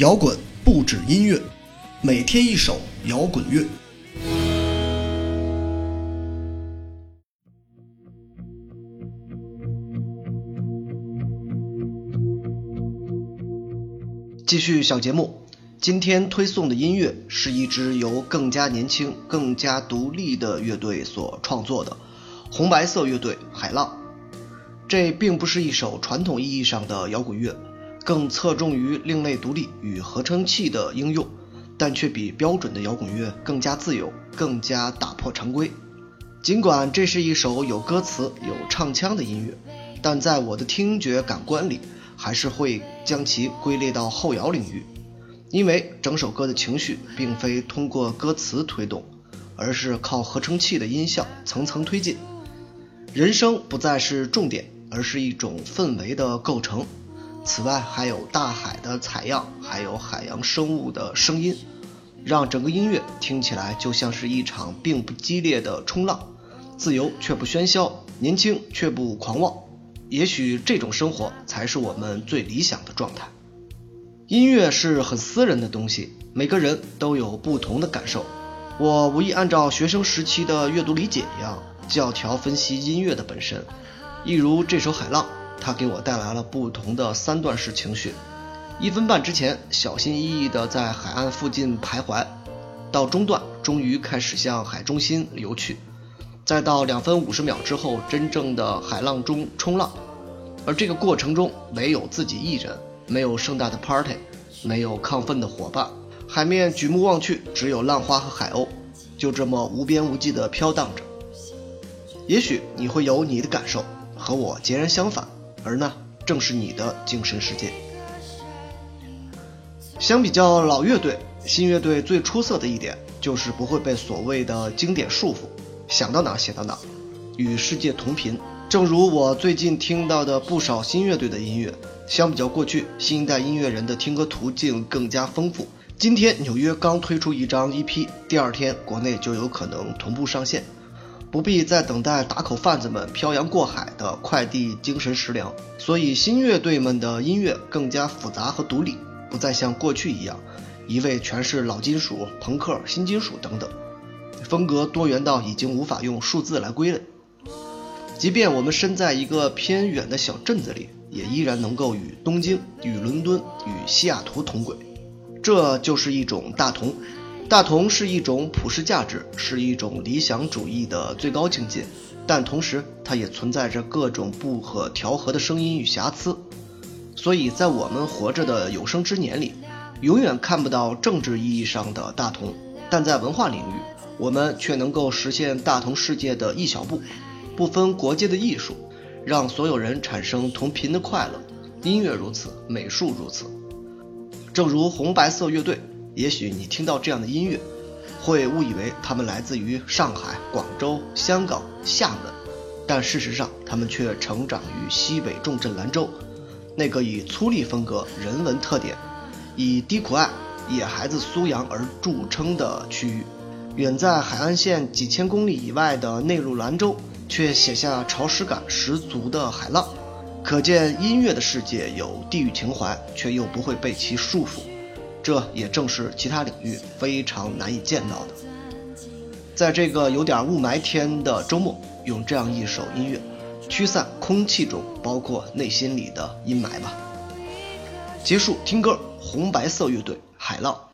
摇滚不止音乐，每天一首摇滚乐。继续小节目，今天推送的音乐是一支由更加年轻、更加独立的乐队所创作的红白色乐队海浪。这并不是一首传统意义上的摇滚乐，更侧重于另类独立与合成器的应用，但却比标准的摇滚乐更加自由，更加打破常规。尽管这是一首有歌词、有唱腔的音乐，但在我的听觉感官里，还是会将其归类到后摇领域，因为整首歌的情绪并非通过歌词推动，而是靠合成器的音效层层推进。人声不再是重点。而是一种氛围的构成。此外，还有大海的采样，还有海洋生物的声音，让整个音乐听起来就像是一场并不激烈的冲浪，自由却不喧嚣，年轻却不狂妄。也许这种生活才是我们最理想的状态。音乐是很私人的东西，每个人都有不同的感受。我无意按照学生时期的阅读理解一样，教条分析音乐的本身。一如这首《海浪》，它给我带来了不同的三段式情绪：一分半之前，小心翼翼地在海岸附近徘徊；到中段，终于开始向海中心流去；再到两分五十秒之后，真正的海浪中冲浪。而这个过程中，没有自己一人，没有盛大的 party，没有亢奋的伙伴，海面举目望去，只有浪花和海鸥，就这么无边无际地飘荡着。也许你会有你的感受。和我截然相反，而那正是你的精神世界。相比较老乐队，新乐队最出色的一点就是不会被所谓的经典束缚，想到哪写到哪，与世界同频。正如我最近听到的不少新乐队的音乐，相比较过去，新一代音乐人的听歌途径更加丰富。今天纽约刚推出一张 EP，第二天国内就有可能同步上线。不必再等待打口贩子们漂洋过海的快递精神食粮，所以新乐队们的音乐更加复杂和独立，不再像过去一样，一味全是老金属、朋克、新金属等等，风格多元到已经无法用数字来归类。即便我们身在一个偏远的小镇子里，也依然能够与东京、与伦敦、与西雅图同轨，这就是一种大同。大同是一种普世价值，是一种理想主义的最高境界，但同时它也存在着各种不可调和的声音与瑕疵。所以在我们活着的有生之年里，永远看不到政治意义上的大同，但在文化领域，我们却能够实现大同世界的一小步，不分国界的艺术，让所有人产生同频的快乐。音乐如此，美术如此，正如红白色乐队。也许你听到这样的音乐，会误以为他们来自于上海、广州、香港、厦门，但事实上，他们却成长于西北重镇兰州，那个以粗粝风格、人文特点、以低苦艾、野孩子苏阳而著称的区域。远在海岸线几千公里以外的内陆兰州，却写下潮湿感十足的海浪。可见，音乐的世界有地域情怀，却又不会被其束缚。这也正是其他领域非常难以见到的。在这个有点雾霾天的周末，用这样一首音乐，驱散空气中包括内心里的阴霾吧。结束听歌，红白色乐队海浪。